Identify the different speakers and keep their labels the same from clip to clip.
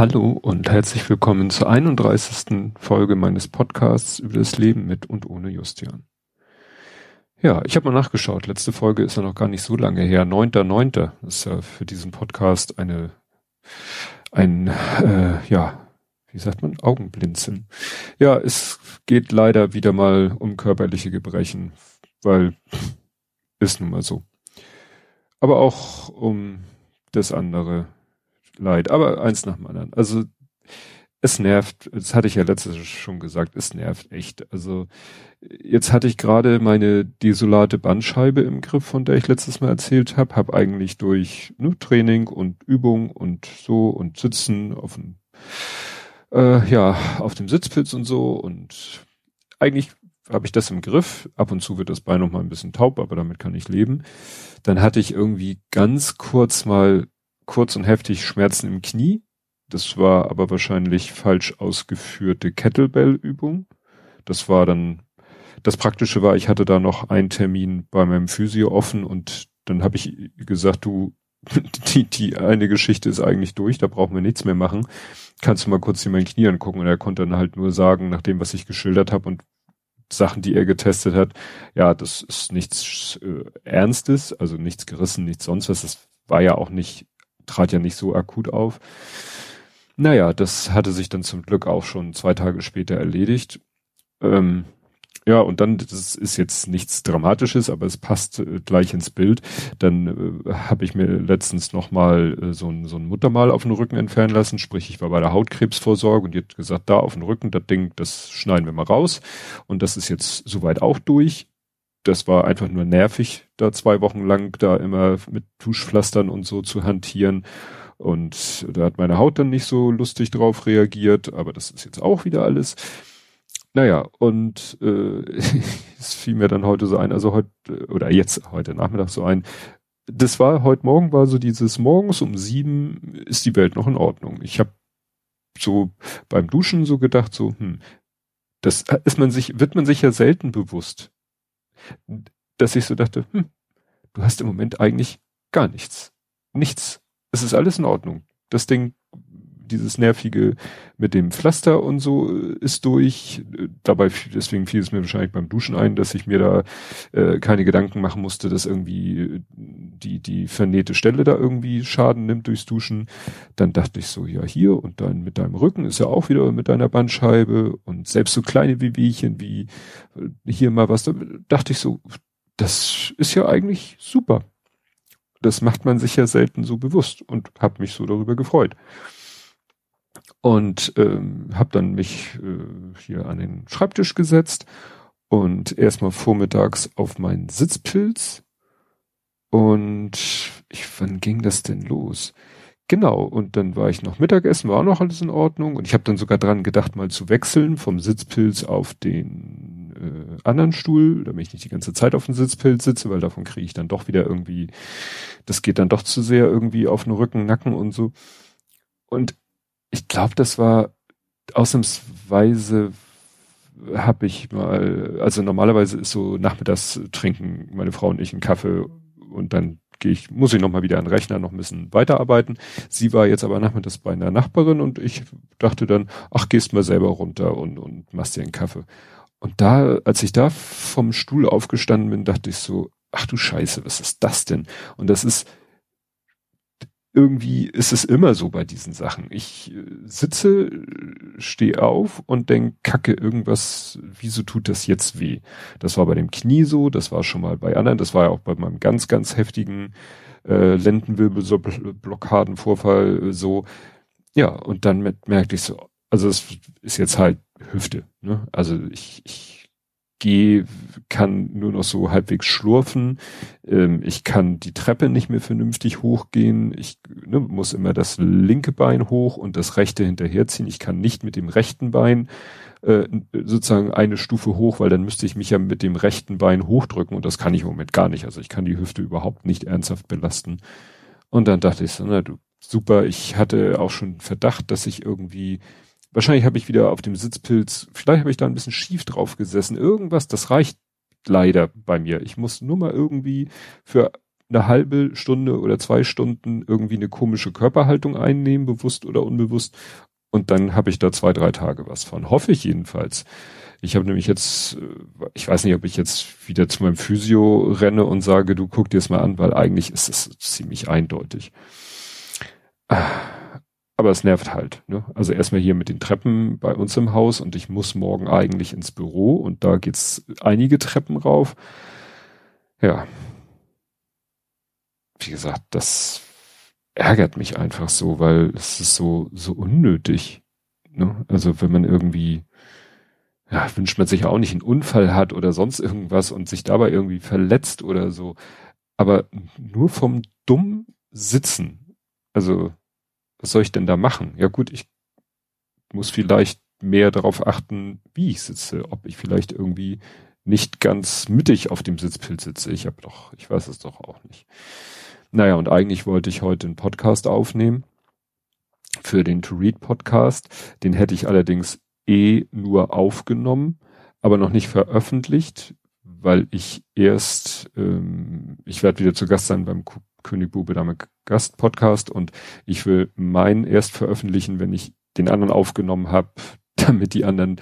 Speaker 1: Hallo und herzlich willkommen zur 31. Folge meines Podcasts über das Leben mit und ohne Justian. Ja, ich habe mal nachgeschaut. Letzte Folge ist ja noch gar nicht so lange her. 9.9. ist ja für diesen Podcast eine, ein, äh, ja, wie sagt man, Augenblinzeln. Ja, es geht leider wieder mal um körperliche Gebrechen, weil ist nun mal so. Aber auch um das andere Leid, aber eins nach dem anderen. Also es nervt, das hatte ich ja letztes schon gesagt, es nervt echt. Also jetzt hatte ich gerade meine desolate Bandscheibe im Griff, von der ich letztes Mal erzählt habe, habe eigentlich durch ne, Training und Übung und so und Sitzen auf dem äh, ja auf dem Sitzpilz und so und eigentlich habe ich das im Griff. Ab und zu wird das Bein noch mal ein bisschen taub, aber damit kann ich leben. Dann hatte ich irgendwie ganz kurz mal kurz und heftig Schmerzen im Knie. Das war aber wahrscheinlich falsch ausgeführte Kettlebell-Übung. Das war dann, das Praktische war, ich hatte da noch einen Termin bei meinem Physio offen und dann habe ich gesagt, du, die, die eine Geschichte ist eigentlich durch, da brauchen wir nichts mehr machen. Kannst du mal kurz hier mein Knie angucken? Und er konnte dann halt nur sagen, nach dem, was ich geschildert habe und Sachen, die er getestet hat, ja, das ist nichts äh, Ernstes, also nichts gerissen, nichts sonst was. Das war ja auch nicht trat ja nicht so akut auf. Naja, das hatte sich dann zum Glück auch schon zwei Tage später erledigt. Ähm, ja, und dann, das ist jetzt nichts Dramatisches, aber es passt äh, gleich ins Bild. Dann äh, habe ich mir letztens nochmal äh, so, so ein Muttermal auf den Rücken entfernen lassen. Sprich, ich war bei der Hautkrebsvorsorge und die hat gesagt, da auf den Rücken, das Ding, das schneiden wir mal raus. Und das ist jetzt soweit auch durch das war einfach nur nervig, da zwei Wochen lang da immer mit Tuschpflastern und so zu hantieren. Und da hat meine Haut dann nicht so lustig drauf reagiert, aber das ist jetzt auch wieder alles. Naja, und äh, es fiel mir dann heute so ein, also heute, oder jetzt, heute Nachmittag so ein, das war, heute Morgen war so dieses morgens um sieben ist die Welt noch in Ordnung. Ich habe so beim Duschen so gedacht, so, hm, das ist man sich, wird man sich ja selten bewusst dass ich so dachte, hm, du hast im Moment eigentlich gar nichts. Nichts. Es ist alles in Ordnung. Das Ding, dieses nervige mit dem Pflaster und so äh, ist durch. Dabei, deswegen fiel es mir wahrscheinlich beim Duschen ein, dass ich mir da äh, keine Gedanken machen musste, dass irgendwie die, die vernähte Stelle da irgendwie Schaden nimmt durchs Duschen. Dann dachte ich so, ja, hier und dann mit deinem Rücken ist ja auch wieder mit deiner Bandscheibe und selbst so kleine Wehwehchen wie äh, hier mal was, da dachte ich so, das ist ja eigentlich super. Das macht man sich ja selten so bewusst und habe mich so darüber gefreut und ähm, habe dann mich äh, hier an den Schreibtisch gesetzt und erstmal vormittags auf meinen Sitzpilz und ich, wann ging das denn los? Genau, und dann war ich noch Mittagessen, war auch noch alles in Ordnung und ich habe dann sogar dran gedacht, mal zu wechseln vom Sitzpilz auf den äh, anderen Stuhl, damit ich nicht die ganze Zeit auf dem Sitzpilz sitze, weil davon kriege ich dann doch wieder irgendwie, das geht dann doch zu sehr irgendwie auf den Rücken, Nacken und so. Und ich glaube, das war ausnahmsweise habe ich mal, also normalerweise ist so nachmittags trinken meine Frau und ich einen Kaffee und dann gehe ich, muss ich noch mal wieder an den Rechner noch ein bisschen weiterarbeiten. Sie war jetzt aber nachmittags bei einer Nachbarin und ich dachte dann, ach, gehst mal selber runter und, und machst dir einen Kaffee. Und da, als ich da vom Stuhl aufgestanden bin, dachte ich so, ach du Scheiße, was ist das denn? Und das ist, irgendwie ist es immer so bei diesen Sachen. Ich äh, sitze, stehe auf und denk, kacke, irgendwas, wieso tut das jetzt weh? Das war bei dem Knie so, das war schon mal bei anderen, das war ja auch bei meinem ganz, ganz heftigen äh, Lendenwirbelblockadenvorfall so. Ja, und dann merkte ich so, also es ist jetzt halt Hüfte. Ne? Also ich, ich gehe, kann nur noch so halbwegs schlurfen. Ähm, ich kann die Treppe nicht mehr vernünftig hochgehen. Ich ne, muss immer das linke Bein hoch und das rechte hinterherziehen. Ich kann nicht mit dem rechten Bein äh, sozusagen eine Stufe hoch, weil dann müsste ich mich ja mit dem rechten Bein hochdrücken und das kann ich im Moment gar nicht. Also ich kann die Hüfte überhaupt nicht ernsthaft belasten. Und dann dachte ich so, na du, super, ich hatte auch schon Verdacht, dass ich irgendwie Wahrscheinlich habe ich wieder auf dem Sitzpilz, vielleicht habe ich da ein bisschen schief drauf gesessen. Irgendwas, das reicht leider bei mir. Ich muss nur mal irgendwie für eine halbe Stunde oder zwei Stunden irgendwie eine komische Körperhaltung einnehmen, bewusst oder unbewusst. Und dann habe ich da zwei, drei Tage was von. Hoffe ich jedenfalls. Ich habe nämlich jetzt, äh, ich weiß nicht, ob ich jetzt wieder zu meinem Physio renne und sage, du guck dir es mal an, weil eigentlich ist es ziemlich eindeutig. Aber es nervt halt. Ne? Also erstmal hier mit den Treppen bei uns im Haus und ich muss morgen eigentlich ins Büro und da geht's einige Treppen rauf. Ja. Wie gesagt, das ärgert mich einfach so, weil es ist so, so unnötig. Ne? Also wenn man irgendwie ja, wünscht man sich auch nicht einen Unfall hat oder sonst irgendwas und sich dabei irgendwie verletzt oder so. Aber nur vom dumm Sitzen. Also, was soll ich denn da machen? Ja gut, ich muss vielleicht mehr darauf achten, wie ich sitze, ob ich vielleicht irgendwie nicht ganz mittig auf dem Sitzpilz sitze. Ich habe doch, ich weiß es doch auch nicht. Naja, und eigentlich wollte ich heute einen Podcast aufnehmen für den To Read Podcast. Den hätte ich allerdings eh nur aufgenommen, aber noch nicht veröffentlicht, weil ich erst, ähm, ich werde wieder zu Gast sein beim König Bube Dame Gast Podcast und ich will meinen erst veröffentlichen, wenn ich den anderen aufgenommen habe, damit die anderen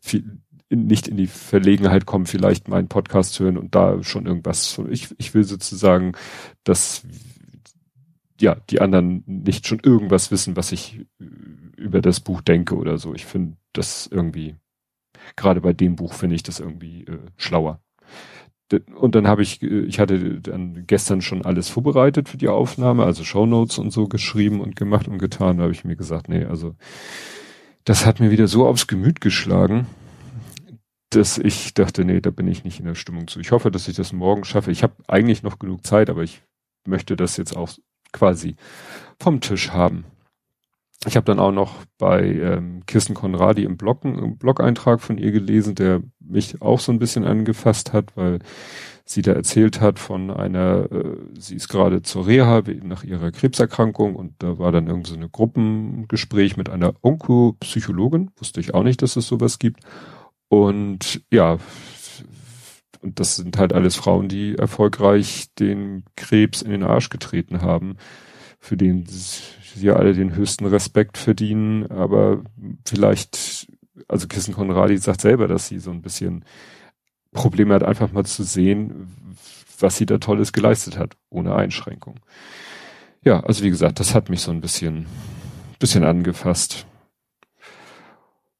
Speaker 1: viel, nicht in die Verlegenheit kommen, vielleicht meinen Podcast zu hören und da schon irgendwas. Ich, ich will sozusagen, dass ja die anderen nicht schon irgendwas wissen, was ich über das Buch denke oder so. Ich finde das irgendwie, gerade bei dem Buch finde ich das irgendwie äh, schlauer. Und dann habe ich, äh, ich hatte dann gestern schon alles vorbereitet für die Aufnahme, also Shownotes und so geschrieben und gemacht und getan. Da habe ich mir gesagt, nee, also das hat mir wieder so aufs Gemüt geschlagen, dass ich dachte, nee, da bin ich nicht in der Stimmung zu. Ich hoffe, dass ich das morgen schaffe. Ich habe eigentlich noch genug Zeit, aber ich möchte das jetzt auch quasi vom Tisch haben. Ich habe dann auch noch bei ähm, Kirsten Konradi im Blog einen Blog-Eintrag von ihr gelesen, der mich auch so ein bisschen angefasst hat, weil sie da erzählt hat von einer, äh, sie ist gerade zur Reha nach ihrer Krebserkrankung und da war dann irgendwie so eine Gruppengespräch mit einer Onkopsychologin, wusste ich auch nicht, dass es sowas gibt. Und ja, und das sind halt alles Frauen, die erfolgreich den Krebs in den Arsch getreten haben, für den sie alle den höchsten Respekt verdienen, aber vielleicht, also Kissen Konradi sagt selber, dass sie so ein bisschen Probleme hat, einfach mal zu sehen, was sie da Tolles geleistet hat, ohne Einschränkung. Ja, also wie gesagt, das hat mich so ein bisschen, bisschen angefasst.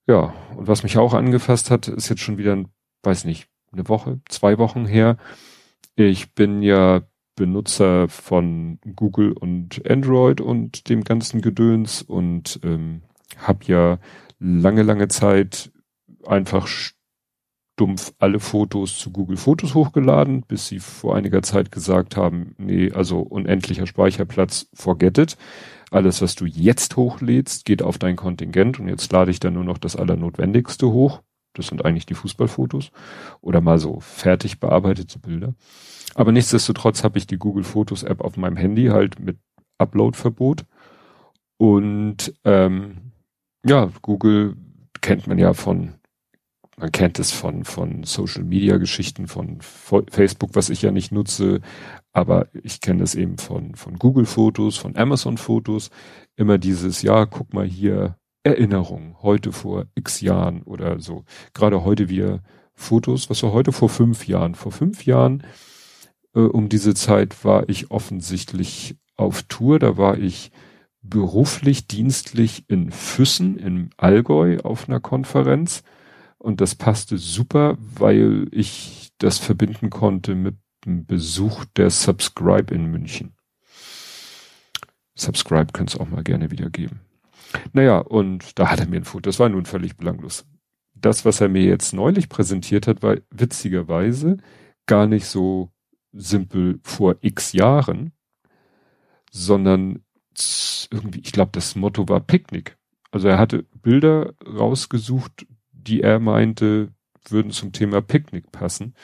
Speaker 1: Ja, und was mich auch angefasst hat, ist jetzt schon wieder, weiß nicht, eine Woche, zwei Wochen her. Ich bin ja Benutzer von Google und Android und dem ganzen Gedöns und ähm, habe ja lange, lange Zeit einfach stumpf alle Fotos zu Google Fotos hochgeladen, bis sie vor einiger Zeit gesagt haben, nee, also unendlicher Speicherplatz, forget it. Alles, was du jetzt hochlädst, geht auf dein Kontingent und jetzt lade ich dann nur noch das Allernotwendigste hoch. Das sind eigentlich die Fußballfotos oder mal so fertig bearbeitete Bilder. Aber nichtsdestotrotz habe ich die Google Fotos App auf meinem Handy halt mit Upload-Verbot. Und ähm, ja, Google kennt man ja von, man kennt es von, von Social Media Geschichten, von Facebook, was ich ja nicht nutze, aber ich kenne es eben von, von Google Fotos, von Amazon Fotos. Immer dieses, ja, guck mal hier, Erinnerung, heute vor x Jahren oder so. Gerade heute wir Fotos, was war heute vor fünf Jahren? Vor fünf Jahren äh, um diese Zeit war ich offensichtlich auf Tour. Da war ich beruflich, dienstlich in Füssen im Allgäu auf einer Konferenz. Und das passte super, weil ich das verbinden konnte mit dem Besuch der Subscribe in München. Subscribe könnte es auch mal gerne wieder geben. Naja, und da hat er mir ein Foto, das war nun völlig belanglos. Das, was er mir jetzt neulich präsentiert hat, war witzigerweise gar nicht so simpel vor x Jahren, sondern irgendwie, ich glaube, das Motto war Picknick. Also er hatte Bilder rausgesucht, die er meinte, würden zum Thema Picknick passen.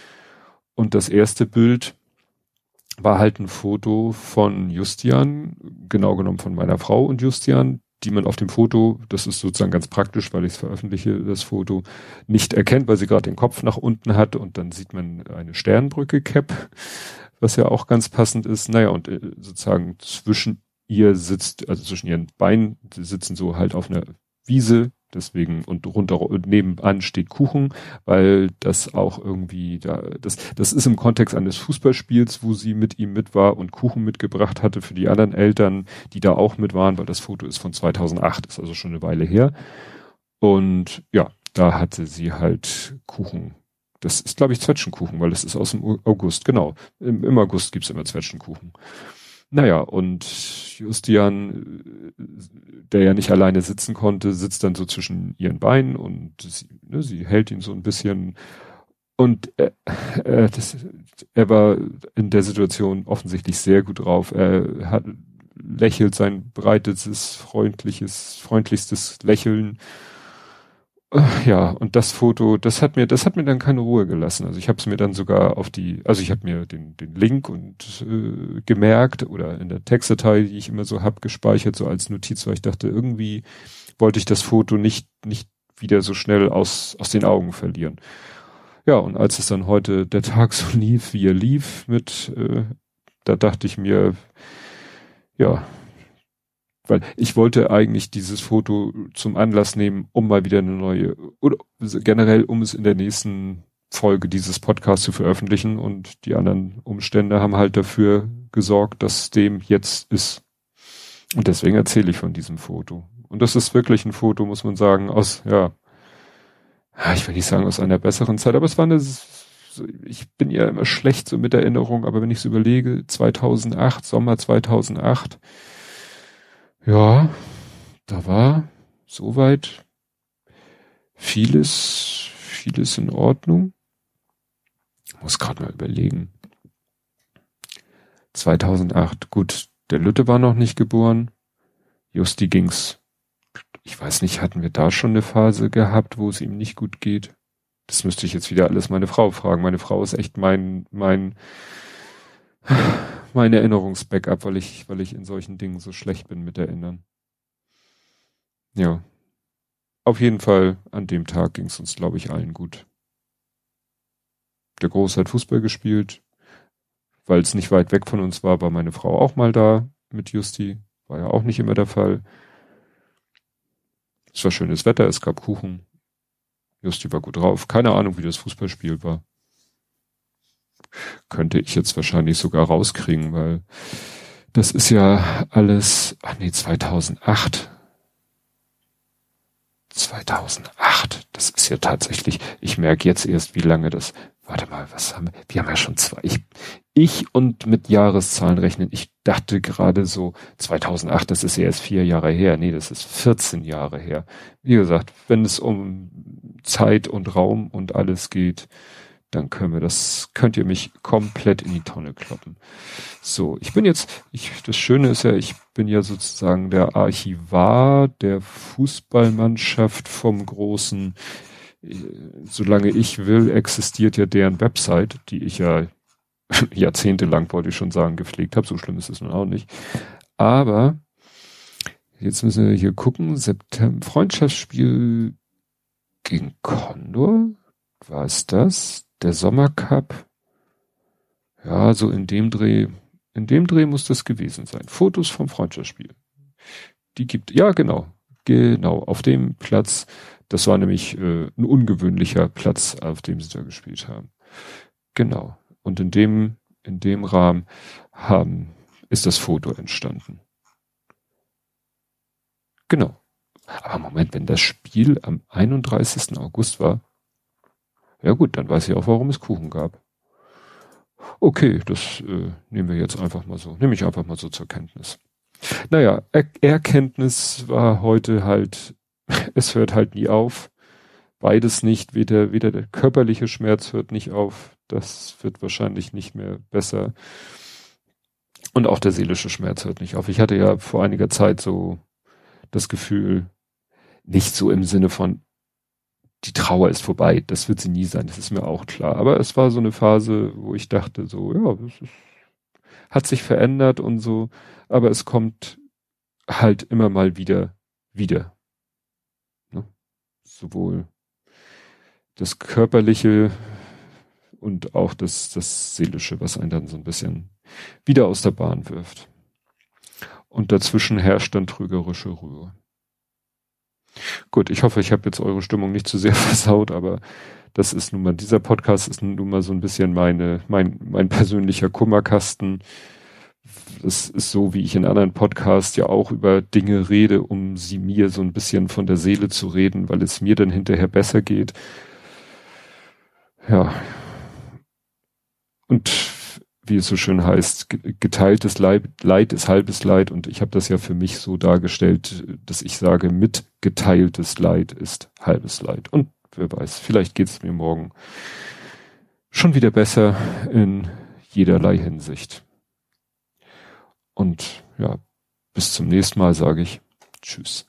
Speaker 1: Und das erste Bild war halt ein Foto von Justian, genau genommen von meiner Frau und Justian, die man auf dem Foto, das ist sozusagen ganz praktisch, weil ich es veröffentliche, das Foto nicht erkennt, weil sie gerade den Kopf nach unten hat und dann sieht man eine Sternbrücke Cap. was ja auch ganz passend ist. Naja, und äh, sozusagen zwischen ihr sitzt, also zwischen ihren Beinen, sitzen so halt auf einer Wiese, deswegen und runter und nebenan steht Kuchen, weil das auch irgendwie da das das ist im Kontext eines Fußballspiels, wo sie mit ihm mit war und Kuchen mitgebracht hatte für die anderen Eltern, die da auch mit waren, weil das Foto ist von 2008, ist also schon eine Weile her. Und ja, da hatte sie halt Kuchen. Das ist glaube ich Zwetschgenkuchen, weil das ist aus dem August, genau. Im, im August gibt's immer Zwetschgenkuchen. Naja, und Justian, der ja nicht alleine sitzen konnte, sitzt dann so zwischen ihren Beinen und sie, ne, sie hält ihn so ein bisschen. Und äh, äh, das, er war in der Situation offensichtlich sehr gut drauf. Er hat lächelt sein breites, freundliches, freundlichstes Lächeln ja, und das Foto, das hat mir, das hat mir dann keine Ruhe gelassen. Also ich habe es mir dann sogar auf die, also ich habe mir den, den Link und äh, gemerkt oder in der Textdatei, die ich immer so hab, gespeichert, so als Notiz, weil ich dachte, irgendwie wollte ich das Foto nicht, nicht wieder so schnell aus, aus den Augen verlieren. Ja, und als es dann heute der Tag so lief, wie er lief, mit, äh, da dachte ich mir, ja, weil ich wollte eigentlich dieses Foto zum Anlass nehmen, um mal wieder eine neue, oder generell, um es in der nächsten Folge dieses Podcasts zu veröffentlichen und die anderen Umstände haben halt dafür gesorgt, dass dem jetzt ist. Und deswegen erzähle ich von diesem Foto. Und das ist wirklich ein Foto, muss man sagen, aus, ja, ich will nicht sagen aus einer besseren Zeit, aber es war eine, ich bin ja immer schlecht so mit Erinnerung, aber wenn ich es überlege, 2008, Sommer 2008, ja, da war soweit vieles, vieles in Ordnung. Muss gerade mal überlegen. 2008, gut, der Lütte war noch nicht geboren. Justi ging's. Ich weiß nicht, hatten wir da schon eine Phase gehabt, wo es ihm nicht gut geht? Das müsste ich jetzt wieder alles meine Frau fragen. Meine Frau ist echt mein, mein, mein Erinnerungsbackup, weil ich, weil ich in solchen Dingen so schlecht bin mit Erinnern. Ja. Auf jeden Fall, an dem Tag ging es uns, glaube ich, allen gut. Der Große hat Fußball gespielt. Weil es nicht weit weg von uns war, war meine Frau auch mal da mit Justi. War ja auch nicht immer der Fall. Es war schönes Wetter, es gab Kuchen. Justi war gut drauf. Keine Ahnung, wie das Fußballspiel war könnte ich jetzt wahrscheinlich sogar rauskriegen, weil das ist ja alles, ach nee, 2008. 2008, das ist ja tatsächlich, ich merke jetzt erst, wie lange das, warte mal, was haben wir, wir haben ja schon zwei, ich, ich und mit Jahreszahlen rechnen, ich dachte gerade so, 2008, das ist ja erst vier Jahre her, nee, das ist 14 Jahre her. Wie gesagt, wenn es um Zeit und Raum und alles geht, dann können wir das, könnt ihr mich komplett in die Tonne kloppen. So, ich bin jetzt, ich, das Schöne ist ja, ich bin ja sozusagen der Archivar der Fußballmannschaft vom großen, äh, solange ich will, existiert ja deren Website, die ich ja jahrzehntelang, wollte ich schon sagen, gepflegt habe. So schlimm ist es nun auch nicht. Aber jetzt müssen wir hier gucken. September, Freundschaftsspiel gegen Condor. War es das? Der Sommercup, ja, so in dem Dreh, in dem Dreh muss das gewesen sein. Fotos vom Freundschaftsspiel. Die gibt, ja, genau, genau, auf dem Platz, das war nämlich äh, ein ungewöhnlicher Platz, auf dem sie da gespielt haben. Genau. Und in dem, in dem Rahmen haben, ist das Foto entstanden. Genau. Aber Moment, wenn das Spiel am 31. August war, ja gut, dann weiß ich auch, warum es Kuchen gab. Okay, das äh, nehmen wir jetzt einfach mal so, nehme ich einfach mal so zur Kenntnis. Naja, er Erkenntnis war heute halt, es hört halt nie auf. Beides nicht, weder, weder der körperliche Schmerz hört nicht auf, das wird wahrscheinlich nicht mehr besser. Und auch der seelische Schmerz hört nicht auf. Ich hatte ja vor einiger Zeit so das Gefühl, nicht so im Sinne von, die Trauer ist vorbei. Das wird sie nie sein, das ist mir auch klar. Aber es war so eine Phase, wo ich dachte, so, ja, das ist, hat sich verändert und so, aber es kommt halt immer mal wieder, wieder. Ne? Sowohl das körperliche und auch das, das Seelische, was einen dann so ein bisschen wieder aus der Bahn wirft. Und dazwischen herrscht dann trügerische Ruhe. Gut, ich hoffe, ich habe jetzt eure Stimmung nicht zu sehr versaut, aber das ist nun mal, dieser Podcast ist nun mal so ein bisschen meine, mein, mein persönlicher Kummerkasten. Das ist so, wie ich in anderen Podcasts ja auch über Dinge rede, um sie mir so ein bisschen von der Seele zu reden, weil es mir dann hinterher besser geht. Ja. Und wie es so schön heißt, geteiltes Leid, Leid ist halbes Leid und ich habe das ja für mich so dargestellt, dass ich sage, mitgeteiltes Leid ist halbes Leid. Und wer weiß, vielleicht geht es mir morgen schon wieder besser in jederlei Hinsicht. Und ja, bis zum nächsten Mal sage ich Tschüss.